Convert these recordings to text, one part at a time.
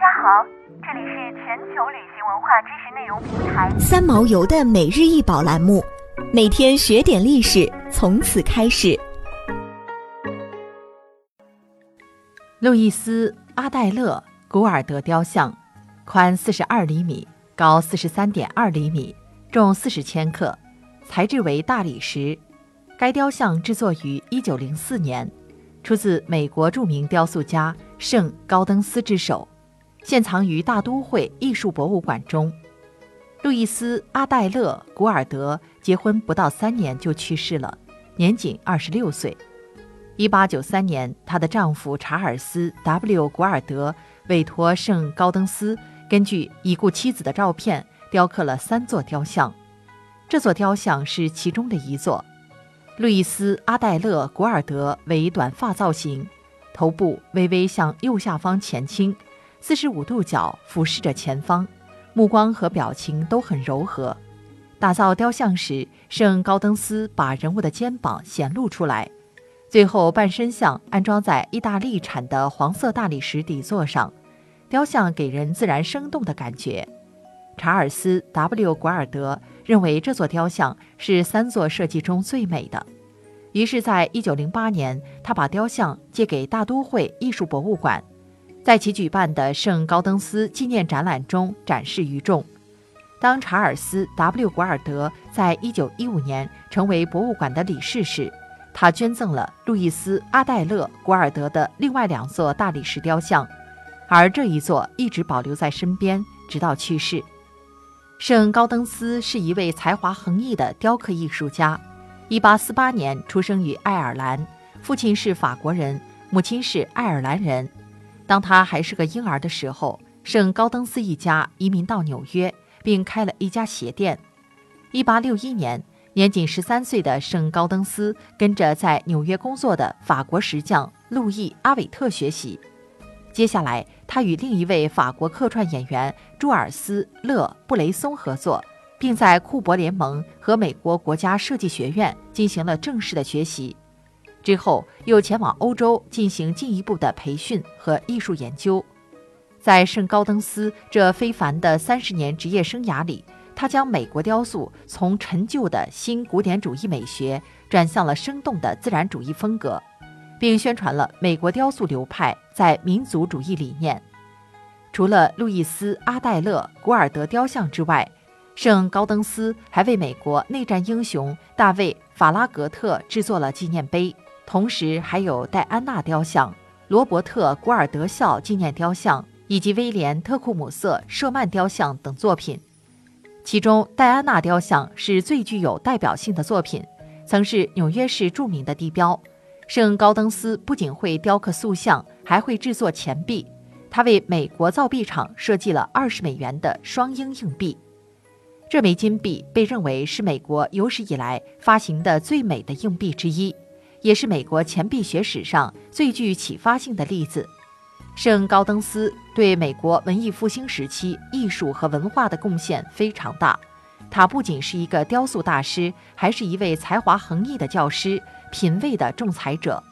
家好，这里是全球旅行文化知识内容平台三毛游的每日一宝栏目，每天学点历史，从此开始。路易斯·阿黛勒·古尔德雕像，宽四十二厘米，高四十三点二厘米，重四十千克，材质为大理石。该雕像制作于一九零四年，出自美国著名雕塑家圣·高登斯之手，现藏于大都会艺术博物馆中。路易斯·阿黛勒·古尔德结婚不到三年就去世了，年仅二十六岁。一八九三年，她的丈夫查尔斯 ·W· 古尔德委托圣高登斯根据已故妻子的照片雕刻了三座雕像，这座雕像是其中的一座。路易斯·阿黛勒·古尔德为短发造型，头部微微向右下方前倾，四十五度角俯视着前方，目光和表情都很柔和。打造雕像时，圣高登斯把人物的肩膀显露出来。最后，半身像安装在意大利产的黄色大理石底座上，雕像给人自然生动的感觉。查尔斯 ·W· 古尔德认为这座雕像是三座设计中最美的，于是，在1908年，他把雕像借给大都会艺术博物馆，在其举办的圣高登斯纪念展览中展示于众。当查尔斯 ·W· 古尔德在1915年成为博物馆的理事时，他捐赠了路易斯·阿黛勒·古尔德的另外两座大理石雕像，而这一座一直保留在身边，直到去世。圣高登斯是一位才华横溢的雕刻艺术家。1848年出生于爱尔兰，父亲是法国人，母亲是爱尔兰人。当他还是个婴儿的时候，圣高登斯一家移民到纽约，并开了一家鞋店。1861年。年仅十三岁的圣高登斯跟着在纽约工作的法国石匠路易·阿韦特学习。接下来，他与另一位法国客串演员朱尔斯·勒布雷松合作，并在库珀联盟和美国国家设计学院进行了正式的学习。之后，又前往欧洲进行进一步的培训和艺术研究。在圣高登斯这非凡的三十年职业生涯里，他将美国雕塑从陈旧的新古典主义美学转向了生动的自然主义风格，并宣传了美国雕塑流派在民族主义理念。除了路易斯·阿黛勒·古尔德雕像之外，圣高登斯还为美国内战英雄大卫·法拉格特制作了纪念碑，同时还有戴安娜雕像、罗伯特·古尔德校纪念雕像以及威廉·特库姆瑟舍曼雕像等作品。其中，戴安娜雕像是最具有代表性的作品，曾是纽约市著名的地标。圣高登斯不仅会雕刻塑像，还会制作钱币。他为美国造币厂设计了二十美元的双鹰硬币，这枚金币被认为是美国有史以来发行的最美的硬币之一，也是美国钱币学史上最具启发性的例子。圣高登斯对美国文艺复兴时期艺术和文化的贡献非常大。他不仅是一个雕塑大师，还是一位才华横溢的教师、品味的仲裁者，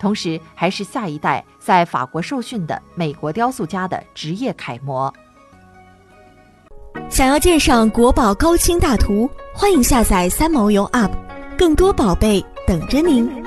同时还是下一代在法国受训的美国雕塑家的职业楷模。想要鉴赏国宝高清大图，欢迎下载三毛游 App，更多宝贝等着您。